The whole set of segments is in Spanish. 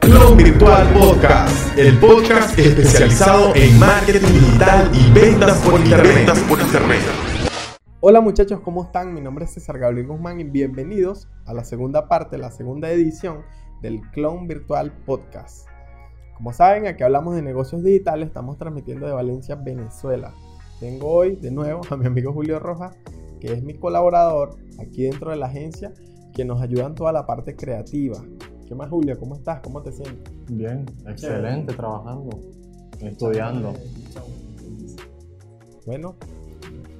Clon Virtual Podcast, el podcast especializado en marketing digital y ventas por internet. Hola muchachos, ¿cómo están? Mi nombre es César Gabriel Guzmán y bienvenidos a la segunda parte, la segunda edición del Clon Virtual Podcast. Como saben, aquí hablamos de negocios digitales, estamos transmitiendo de Valencia, Venezuela. Tengo hoy de nuevo a mi amigo Julio Rojas, que es mi colaborador aquí dentro de la agencia, que nos ayuda en toda la parte creativa. ¿Qué más, Julio? ¿Cómo estás? ¿Cómo te sientes? Bien, excelente, trabajando, estudiando. Bueno,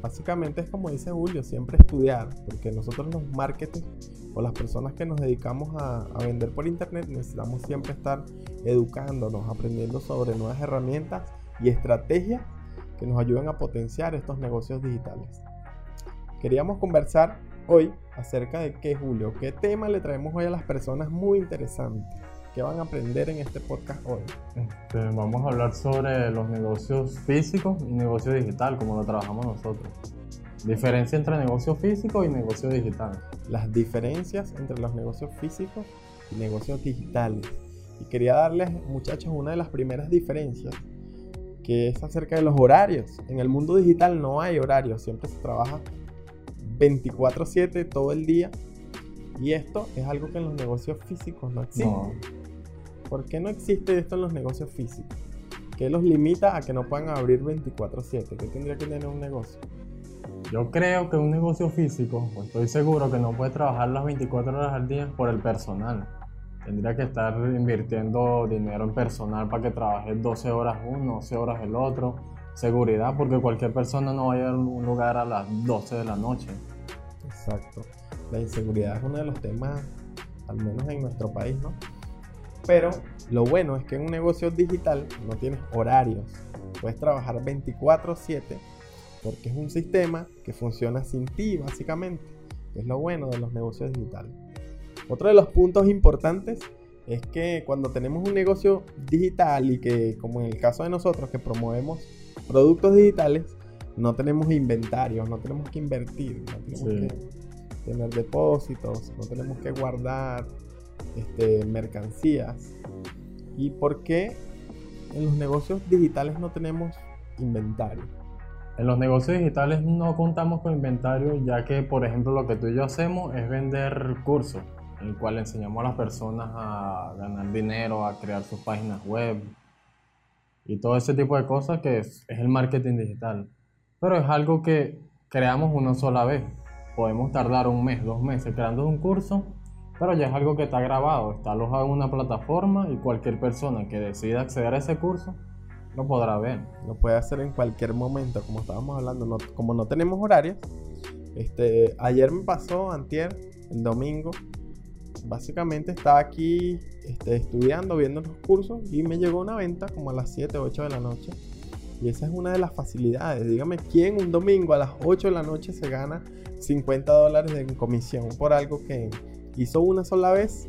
básicamente es como dice Julio, siempre estudiar, porque nosotros los marketing o las personas que nos dedicamos a, a, vender por internet necesitamos siempre estar educándonos, aprendiendo sobre nuevas herramientas y estrategias que nos ayuden a potenciar estos negocios digitales. Queríamos conversar hoy acerca de qué, Julio, qué tema le traemos hoy a las personas muy interesante. ¿Qué van a aprender en este podcast hoy? Este, vamos a hablar sobre los negocios físicos y negocio digital, como lo trabajamos nosotros. Diferencia entre negocio físico y negocio digital. Las diferencias entre los negocios físicos y negocios digitales. Y quería darles, muchachos, una de las primeras diferencias, que es acerca de los horarios. En el mundo digital no hay horarios, siempre se trabaja 24/7 todo el día. Y esto es algo que en los negocios físicos no existe. No. ¿Por qué no existe esto en los negocios físicos? ¿Qué los limita a que no puedan abrir 24/7? ¿Qué tendría que tener un negocio? Yo creo que un negocio físico, pues estoy seguro que no puede trabajar las 24 horas al día por el personal. Tendría que estar invirtiendo dinero en personal para que trabaje 12 horas uno, 12 horas el otro. Seguridad, porque cualquier persona no vaya a un lugar a las 12 de la noche. Exacto. La inseguridad es uno de los temas, al menos en nuestro país, ¿no? Pero lo bueno es que en un negocio digital no tienes horarios. Puedes trabajar 24/7 porque es un sistema que funciona sin ti, básicamente. Es lo bueno de los negocios digitales. Otro de los puntos importantes es que cuando tenemos un negocio digital y que, como en el caso de nosotros, que promovemos productos digitales, no tenemos inventarios, no tenemos que invertir, no tenemos Sí. que tener depósitos, no tenemos que guardar este, mercancías. ¿Y por qué en los negocios digitales no tenemos inventario? En los negocios digitales no contamos con inventario, ya que, por ejemplo, lo que tú y yo hacemos es vender cursos, en el cual enseñamos a las personas a ganar dinero, a crear sus páginas web y todo ese tipo de cosas que es, es el marketing digital. Pero es algo que creamos una sola vez. Podemos tardar un mes, dos meses creando un curso, pero ya es algo que está grabado, está alojado en una plataforma y cualquier persona que decida acceder a ese curso lo podrá ver. Lo puede hacer en cualquier momento, como estábamos hablando, como no tenemos horarios. Este, ayer me pasó, antier, el domingo, básicamente estaba aquí este, estudiando, viendo los cursos y me llegó una venta como a las 7, 8 de la noche. Y esa es una de las facilidades. Dígame, ¿quién un domingo a las 8 de la noche se gana 50 dólares en comisión por algo que hizo una sola vez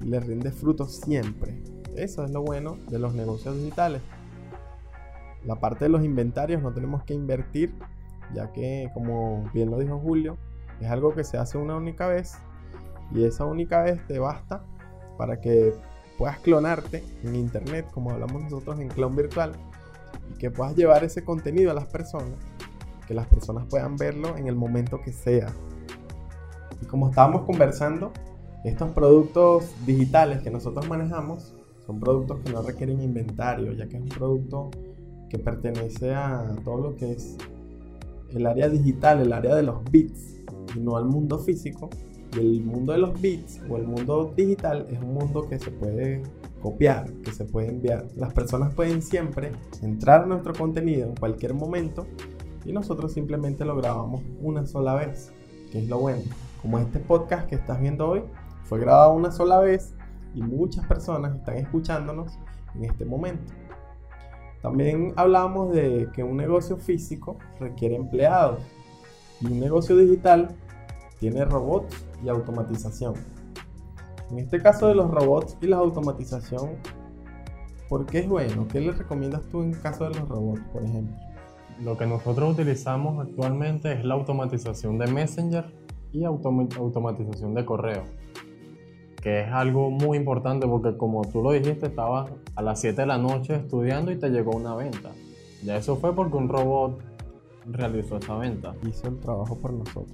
y le rinde frutos siempre? Eso es lo bueno de los negocios digitales. La parte de los inventarios no tenemos que invertir, ya que, como bien lo dijo Julio, es algo que se hace una única vez y esa única vez te basta para que puedas clonarte en internet, como hablamos nosotros en Clon Virtual, y que puedas llevar ese contenido a las personas, que las personas puedan verlo en el momento que sea. Y como estábamos conversando, estos productos digitales que nosotros manejamos son productos que no requieren inventario, ya que es un producto que pertenece a todo lo que es el área digital, el área de los bits, y no al mundo físico. Y el mundo de los bits o el mundo digital es un mundo que se puede copiar, que se puede enviar. Las personas pueden siempre entrar a nuestro contenido en cualquier momento y nosotros simplemente lo grabamos una sola vez, que es lo bueno. Como este podcast que estás viendo hoy fue grabado una sola vez y muchas personas están escuchándonos en este momento. También hablamos de que un negocio físico requiere empleados y un negocio digital tiene robots y automatización. En este caso de los robots y la automatización, ¿por qué es bueno? ¿Qué le recomiendas tú en caso de los robots, por ejemplo? Lo que nosotros utilizamos actualmente es la automatización de Messenger y automa- automatización de correo. que es algo muy importante porque como tú lo dijiste, estabas a las 7 de la noche estudiando y te llegó una venta. Ya eso fue porque un robot realizó esa venta. Hizo el trabajo por nosotros.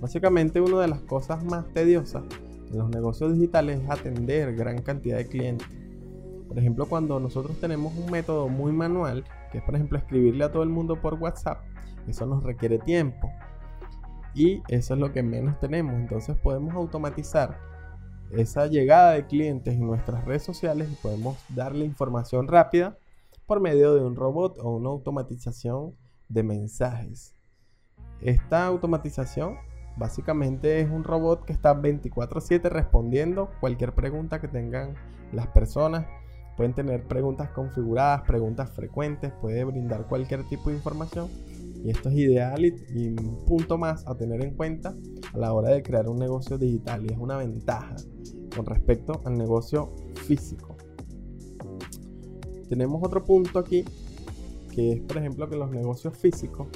Básicamente una de las cosas más tediosas en los negocios digitales es atender gran cantidad de clientes. Por ejemplo, cuando nosotros tenemos un método muy manual, que es por ejemplo escribirle a todo el mundo por WhatsApp, eso nos requiere tiempo. Y eso es lo que menos tenemos. Entonces podemos automatizar esa llegada de clientes en nuestras redes sociales y podemos darle información rápida por medio de un robot o una automatización de mensajes. Esta automatización básicamente es un robot que está 24/7 respondiendo cualquier pregunta que tengan las personas. Pueden tener preguntas configuradas, preguntas frecuentes, puede brindar cualquier tipo de información. Y esto es ideal y, un punto más a tener en cuenta a la hora de crear un negocio digital. Y es una ventaja con respecto al negocio físico. Tenemos otro punto aquí, que es por ejemplo que los negocios físicos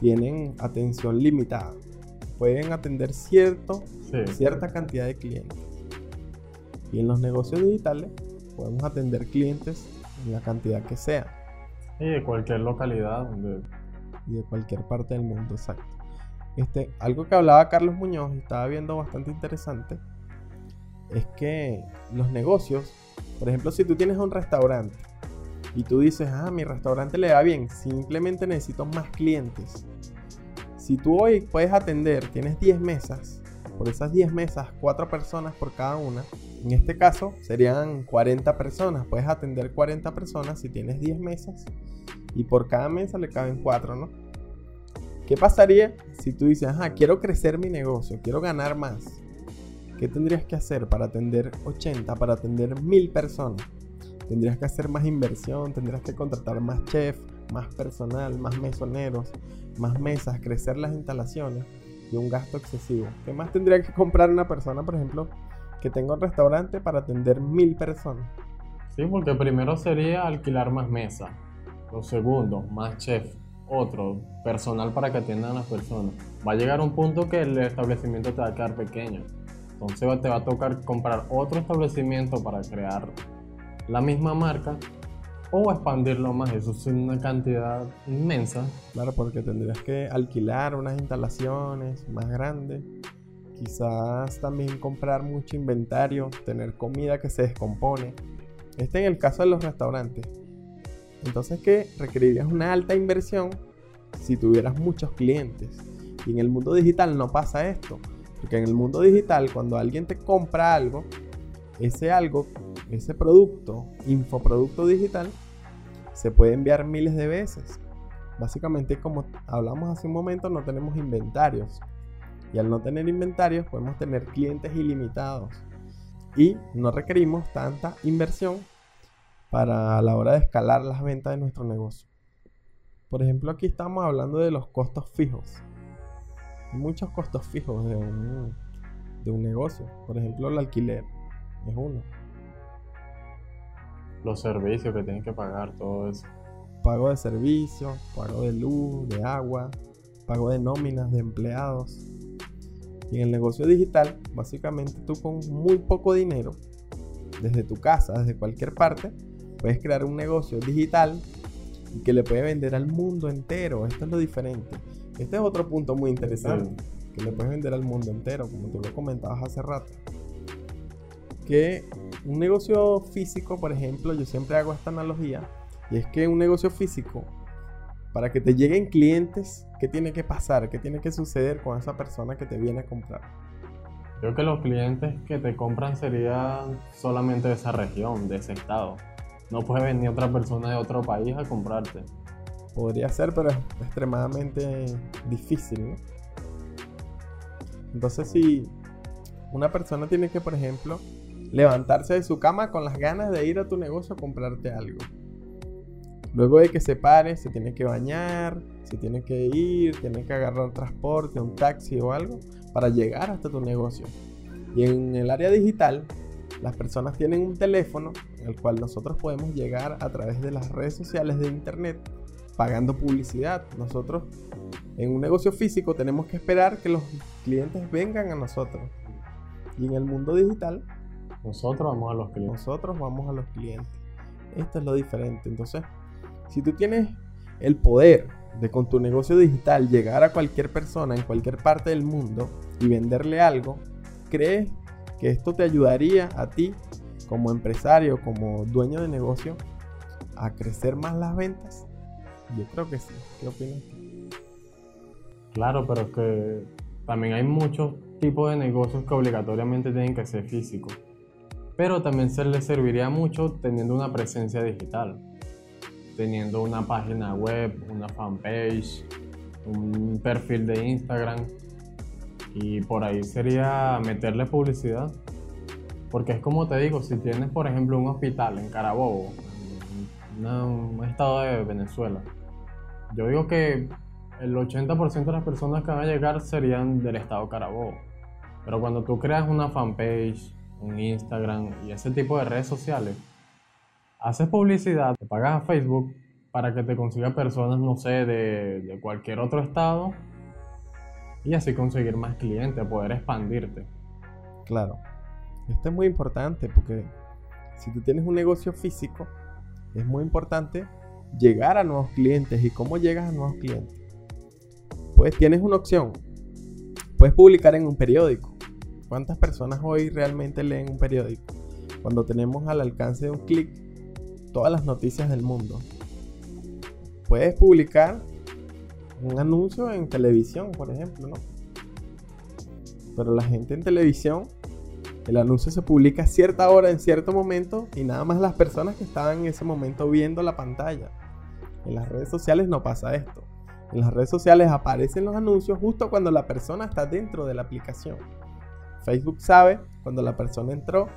tienen atención limitada. Pueden atender cierto, cierta cantidad de clientes. Y en los negocios digitales podemos atender clientes en la cantidad que sea. Y de cualquier localidad. Y de cualquier parte del mundo, exacto. Este, algo que hablaba Carlos Muñoz y estaba viendo bastante interesante es que los negocios, por ejemplo, si tú tienes un restaurante y tú dices, ah, mi restaurante le va bien, simplemente necesito más clientes. Si tú hoy puedes atender, tienes 10 mesas, por esas 10 mesas, 4 personas por cada una, en este caso serían 40 personas, puedes atender 40 personas si tienes 10 mesas y por cada mesa le caben 4, ¿no? ¿Qué pasaría si tú dices, ah, quiero crecer mi negocio, quiero ganar más? ¿Qué tendrías que hacer para atender 80, para atender 1000 personas? Tendrías que hacer más inversión, tendrías que contratar más chef, más personal, más mesoneros, más mesas, crecer las instalaciones y un gasto excesivo. ¿Qué más tendría que comprar una persona, por ejemplo, que tenga un restaurante para atender 1000 personas? Sí, porque primero sería alquilar más mesas. Lo segundo, más chef. Otro, personal para que atiendan a las personas. Va a llegar un punto que el establecimiento te va a quedar pequeño. Entonces te va a tocar comprar otro establecimiento para crear la misma marca o expandirlo más. Eso es una cantidad inmensa. Claro, porque tendrías que alquilar unas instalaciones más grandes. Quizás también comprar mucho inventario, tener comida que se descompone. Este en el caso de los restaurantes. Entonces que requerirías una alta inversión si tuvieras muchos clientes. Y en el mundo digital no pasa esto. Porque en el mundo digital, cuando alguien te compra algo, ese algo, ese producto, infoproducto digital, se puede enviar miles de veces. Básicamente, como hablamos hace un momento, no tenemos inventarios. Y al no tener inventarios, podemos tener clientes ilimitados. Y no requerimos tanta inversión para la hora de escalar las ventas de nuestro negocio. Por ejemplo, aquí estamos hablando de los costos fijos muchos costos fijos de un, de un negocio. Por ejemplo, el alquiler es uno. Los servicios que tienen que pagar, todo eso. Pago de servicios, pago de luz, de agua, pago de nóminas de empleados. Y en el negocio digital, básicamente tú con muy poco dinero, desde tu casa, desde cualquier parte, puedes crear un negocio digital y que le puede vender al mundo entero. Esto es lo diferente. Este es otro punto muy interesante, que le puedes vender al mundo entero, como tú lo comentabas hace rato. Que un negocio físico, por ejemplo, yo siempre hago esta analogía, y es que un negocio físico, para que te lleguen clientes, ¿qué tiene que pasar? ¿Qué tiene que suceder con esa persona que te viene a comprar? Creo que los clientes que te compran serían solamente de esa región, de ese estado. No puede venir otra persona de otro país a comprarte. Podría ser, pero es extremadamente difícil, ¿no? Entonces, si una persona tiene que, por ejemplo, levantarse de su cama con las ganas de ir a tu negocio a comprarte algo. Luego de que se pare, se tiene que bañar, se tiene que ir, tiene que agarrar transporte, un taxi o algo para llegar hasta tu negocio. Y en el área digital, las personas tienen un teléfono al cual nosotros podemos llegar a través de las redes sociales de internet pagando publicidad. Nosotros en un negocio físico tenemos que esperar que los clientes vengan a nosotros. Y en el mundo digital, Nosotros vamos a los clientes. nosotros vamos a los clientes. Esto es lo diferente. Entonces, si tú tienes el poder de con tu negocio digital llegar a cualquier persona en cualquier parte del mundo y venderle algo, ¿crees que esto te ayudaría a ti como empresario, como dueño de negocio, a crecer más las ventas? Yo creo que sí. ¿Qué opinas? Claro, pero es que también hay muchos tipos de negocios que obligatoriamente tienen que ser físicos. Pero también se les serviría mucho teniendo una presencia digital. Teniendo una página web, una fanpage, un perfil de Instagram. Y por ahí sería meterle publicidad. Porque es como te digo, si tienes por ejemplo un hospital en Carabobo, un estado de Venezuela, yo digo que el 80% de las personas que van a llegar serían del estado Carabobo. Pero cuando tú creas una fanpage, un Instagram y ese tipo de redes sociales, haces publicidad, te pagas a Facebook para que te consiga personas, no sé, de, de cualquier otro estado y así conseguir más clientes, poder expandirte. Claro. Esto es muy importante porque si tú tienes un negocio físico, es muy importante llegar a nuevos clientes. ¿Y cómo llegas a nuevos clientes? Pues tienes una opción. Puedes publicar en un periódico. ¿Cuántas personas hoy realmente leen un periódico? Cuando tenemos al alcance de un clic todas las noticias del mundo. Puedes publicar un anuncio en televisión, por ejemplo, ¿no? Pero la gente en televisión el anuncio se publica a cierta hora, en cierto momento, y nada más las personas que estaban en ese momento viendo la pantalla. En las redes sociales no pasa esto. En las redes sociales aparecen los anuncios justo cuando la persona está dentro de la aplicación. Facebook sabe cuando la persona entró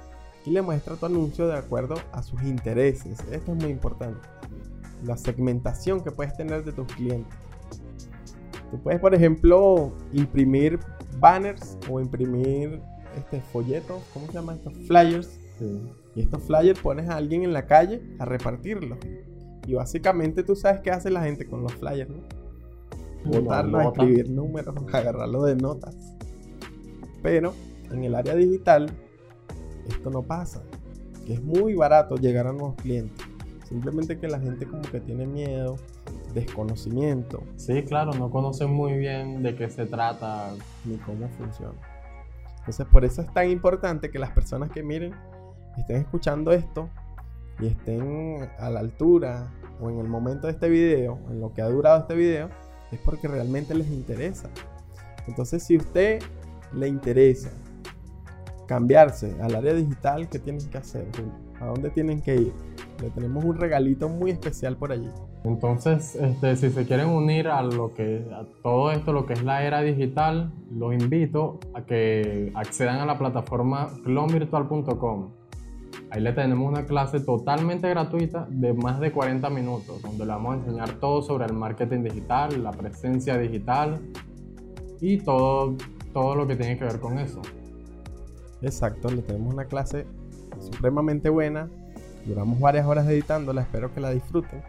y le muestra tu anuncio de acuerdo a sus intereses. Esto es muy importante. La segmentación que puedes tener de tus clientes. Tú puedes, por ejemplo, imprimir banners o imprimir este folletos, ¿cómo se llaman estos? Flyers. Y estos flyers pones a alguien en la calle a repartirlos. Y básicamente tú sabes qué hace la gente con los flyers, ¿no? Botarlos, escribir números, agarrarlo de notas. Pero en el área digital esto no pasa. Que es muy barato llegar a nuevos clientes. Simplemente que la gente como que tiene miedo, desconocimiento, Sí, claro, no conocen muy bien de qué se trata. ni cómo funciona. Entonces por eso es tan importante que las personas que miren, estén escuchando esto y estén a la altura o en el momento de este video, en lo que ha durado este video, es porque realmente les interesa. Entonces si a usted le interesa cambiarse al área digital, ¿qué tienen que hacer? ¿A dónde tienen que ir? Le tenemos un regalito muy especial por allí. Entonces, este, si se quieren unir a lo que a todo esto, lo que es la era digital, los invito a que accedan a la plataforma clonvirtual.com. Ahí le tenemos una clase totalmente gratuita de más de 40 minutos, donde le vamos a enseñar todo sobre el marketing digital, la presencia digital y todo, todo lo que tiene que ver con eso. Exacto, le tenemos una clase supremamente buena. Duramos varias horas editándola, espero que la disfruten.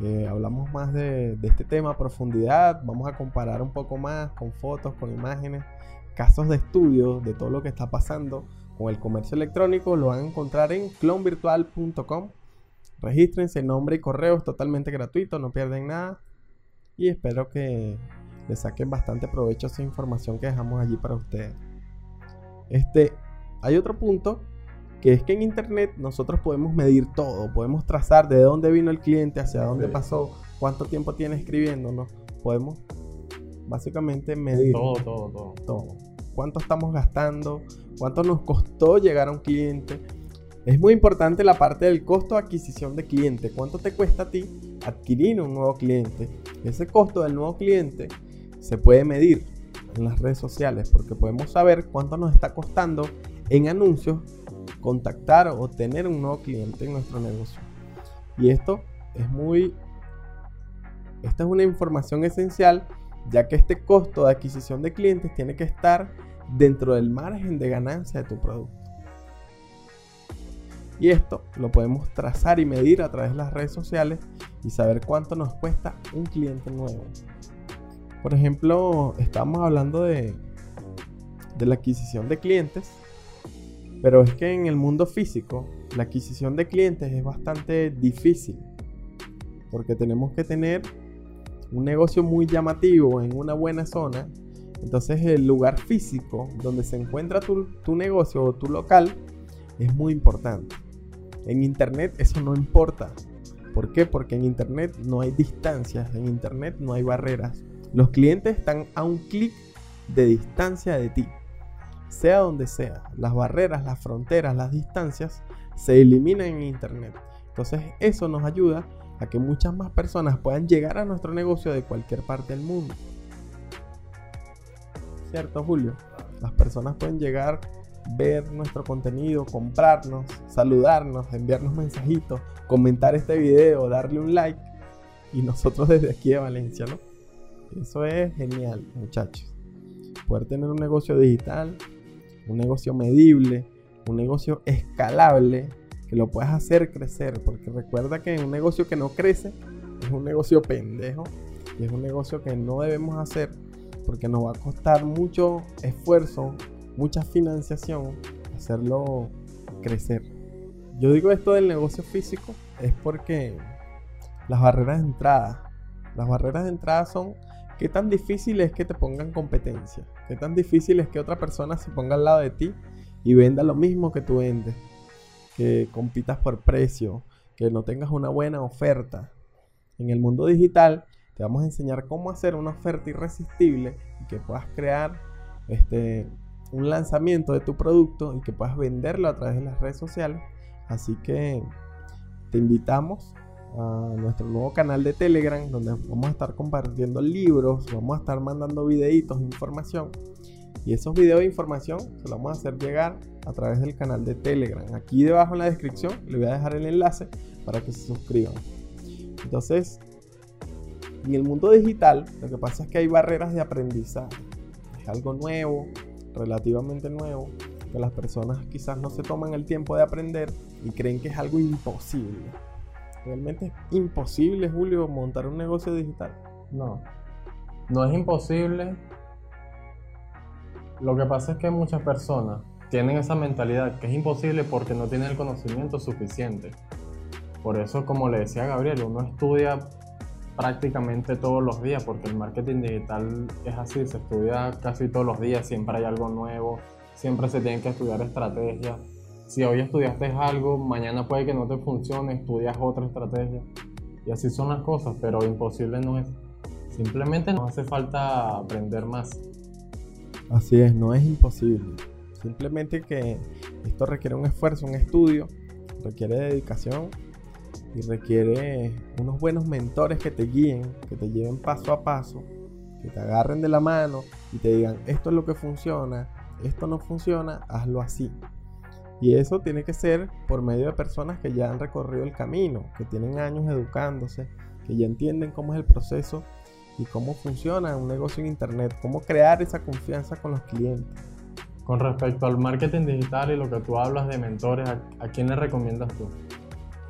Eh, hablamos más de, este tema a profundidad, vamos a comparar un poco más con fotos, con imágenes, casos de estudio de todo lo que está pasando con el comercio electrónico. Lo van a encontrar en clonvirtual.com. Regístrense, nombre y correo, es totalmente gratuito, no pierden nada. Y espero que le saquen bastante provecho a esa información que dejamos allí para ustedes. Este, hay otro punto que es que en internet nosotros podemos medir todo, podemos trazar de dónde vino el cliente, hacia dónde Sí. pasó, cuánto tiempo tiene escribiéndonos, podemos básicamente medir Todo, todo, todo. todo. Cuánto estamos gastando, cuánto nos costó llegar a un cliente. Es muy importante la parte del costo de adquisición de cliente. ¿Cuánto te cuesta a ti adquirir un nuevo cliente? Ese costo del nuevo cliente se puede medir en las redes sociales porque podemos saber cuánto nos está costando en anuncios contactar o tener un nuevo cliente en nuestro negocio. Y esto es muy... Esta es una información esencial ya que este costo de adquisición de clientes tiene que estar dentro del margen de ganancia de tu producto. Y esto lo podemos trazar y medir a través de las redes sociales y saber cuánto nos cuesta un cliente nuevo. Por ejemplo, estamos hablando de, de la adquisición de clientes Pero es que en el mundo físico la adquisición de clientes es bastante difícil. Porque tenemos que tener un negocio muy llamativo en una buena zona. Entonces el lugar físico donde se encuentra tu, tu negocio o tu local es muy importante. En internet eso no importa. ¿Por qué? Porque en internet no hay distancias, en internet no hay barreras. Los clientes están a un clic de distancia de ti sea donde sea, las barreras, las fronteras, las distancias se eliminan en Internet. Entonces eso nos ayuda a que muchas más personas puedan llegar a nuestro negocio de cualquier parte del mundo. ¿Cierto, Julio? Las personas pueden llegar, ver nuestro contenido, comprarnos, saludarnos, enviarnos mensajitos, comentar este video, darle un like. Y nosotros desde aquí de Valencia, ¿no? Eso es genial, muchachos. Poder tener un negocio digital un negocio medible, un negocio escalable, que lo puedas hacer crecer, porque recuerda que un negocio que no crece es un negocio pendejo y es un negocio que no debemos hacer porque nos va a costar mucho esfuerzo, mucha financiación hacerlo crecer. Yo digo esto del negocio físico es porque las barreras de entrada, las barreras de entrada son ¿Qué tan difícil es que te pongan competencia? ¿Qué tan difícil es que otra persona se ponga al lado de ti y venda lo mismo que tú vendes? Que compitas por precio, que no tengas una buena oferta. En el mundo digital te vamos a enseñar cómo hacer una oferta irresistible y que puedas crear este, un lanzamiento de tu producto y que puedas venderlo a través de las redes sociales. Así que te invitamos a nuestro nuevo canal de Telegram, donde vamos a estar compartiendo libros, vamos a estar mandando videitos, información. Y esos videos de información se los vamos a hacer llegar a través del canal de Telegram. Aquí debajo en la descripción le voy a dejar el enlace para que se suscriban. Entonces, en el mundo digital, lo que pasa es que hay barreras de aprendizaje. Es algo nuevo, relativamente nuevo, que las personas quizás no se toman el tiempo de aprender y creen que es algo imposible. Realmente es imposible, Julio, montar un negocio digital. No, no es imposible. Lo que pasa es que muchas personas tienen esa mentalidad que es imposible porque no tienen el conocimiento suficiente. Por eso, como le decía Gabriel, uno estudia prácticamente todos los días porque el marketing digital es así, se estudia casi todos los días, siempre hay algo nuevo, siempre se tienen que estudiar estrategias si hoy estudiaste algo, mañana puede que no te funcione, estudias otra estrategia. Y así son las cosas, pero imposible no es. Simplemente nos hace falta aprender más. Así es, no es imposible. Simplemente que esto requiere un esfuerzo, un estudio, requiere dedicación y requiere unos buenos mentores que te guíen, que te lleven paso a paso, que te agarren de la mano y te digan, esto es lo que funciona, esto no funciona, hazlo así. Y eso tiene que ser por medio de personas que ya han recorrido el camino, que tienen años educándose, que ya entienden cómo es el proceso y cómo funciona un negocio en Internet, cómo crear esa confianza con los clientes. Con respecto al marketing digital y lo que tú hablas de mentores, ¿a, quién le recomiendas tú?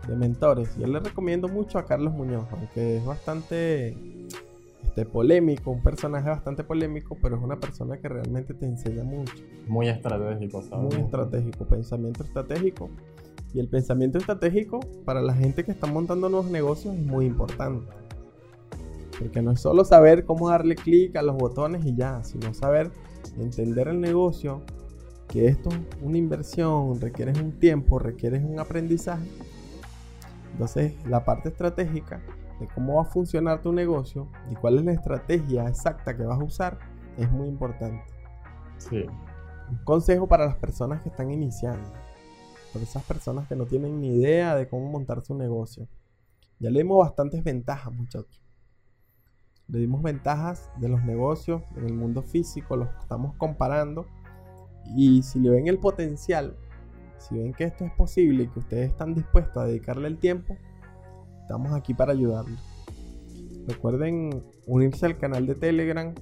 De mentores, yo le recomiendo mucho a Carlos Muñoz, aunque es bastante este, polémico, un personaje bastante polémico, pero es una persona que realmente te enseña mucho. Muy estratégico, ¿sabes? Muy estratégico, pensamiento estratégico. Y el pensamiento estratégico para la gente que está montando nuevos negocios es muy importante. Porque no es solo saber cómo darle clic a los botones y ya, sino saber entender el negocio, que esto es una inversión, requiere un tiempo, requiere un aprendizaje. Entonces, la parte estratégica de cómo va a funcionar tu negocio y cuál es la estrategia exacta que vas a usar es muy importante. Sí. Un consejo para las personas que están iniciando, para esas personas que no tienen ni idea de cómo montar su negocio. Ya le dimos bastantes ventajas, muchachos. Le dimos ventajas de los negocios en el mundo físico, los estamos comparando. Y si le ven el potencial, si ven que esto es posible y que ustedes están dispuestos a dedicarle el tiempo, Estamos aquí para ayudarlos. Recuerden unirse al canal de Telegram,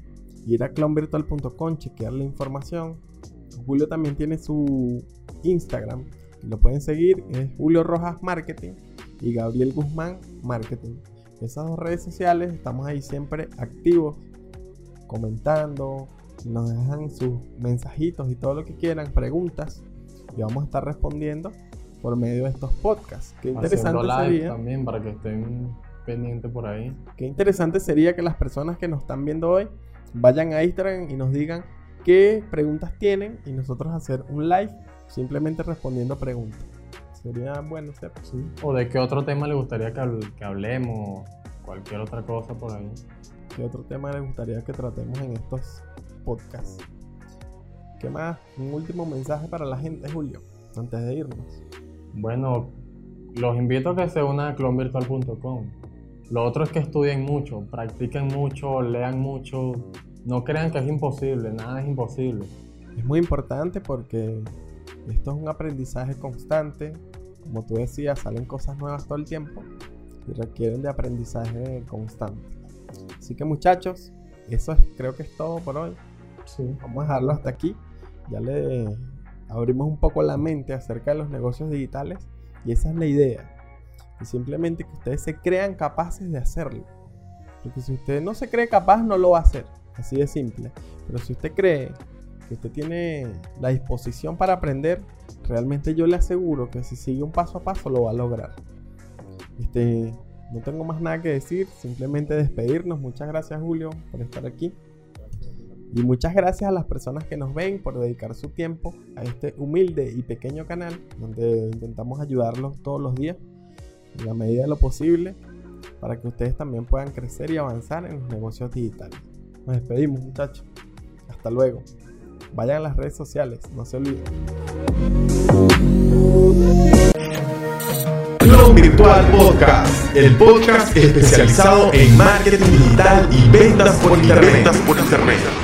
ir a clownvirtual.com, chequear la información. Julio también tiene su Instagram, lo pueden seguir, es Julio Rojas Marketing y Gabriel Guzmán Marketing. Esas dos redes sociales estamos ahí siempre activos, comentando, nos dejan sus mensajitos y todo lo que quieran, preguntas. y vamos a estar respondiendo por medio de estos podcasts. Qué interesante live sería. también para que estén pendientes por ahí. Qué interesante sería que las personas que nos están viendo hoy vayan a Instagram y nos digan qué preguntas tienen y nosotros hacer un live simplemente respondiendo preguntas. Sería bueno, ¿cierto? Sí. O de qué otro tema le gustaría que, habl- que hablemos, cualquier otra cosa por ahí. ¿Qué otro tema les gustaría que tratemos en estos podcasts? ¿Qué más? Un último mensaje para la gente, Julio, antes de irnos. Bueno, los invito a que se unan a clonvirtual.com. Lo otro es que estudien mucho, practiquen mucho, lean mucho. No crean que es imposible, nada es imposible. Es muy importante porque esto es un aprendizaje constante. Como tú decías, salen cosas nuevas todo el tiempo y requieren de aprendizaje constante. Así que muchachos, eso es, creo que es todo por hoy. Sí. Vamos a dejarlo hasta aquí. Ya le abrimos un poco la mente acerca de los negocios digitales y esa es la idea. Y simplemente que ustedes se crean capaces de hacerlo. Porque si usted no se cree capaz, no lo va a hacer. Así de simple. Pero si usted cree que usted tiene la disposición para aprender, realmente yo le aseguro que si sigue un paso a paso lo va a lograr. Este, no tengo más nada que decir, simplemente despedirnos. Muchas gracias Julio por estar aquí. Y muchas gracias a las personas que nos ven por dedicar su tiempo a este humilde y pequeño canal donde intentamos ayudarlos todos los días en la medida de lo posible para que ustedes también puedan crecer y avanzar en los negocios digitales. Nos despedimos muchachos. Hasta luego. Vayan a las redes sociales, no se olviden. Clon Virtual Podcast, el podcast especializado en marketing digital y ventas por internet. por internet.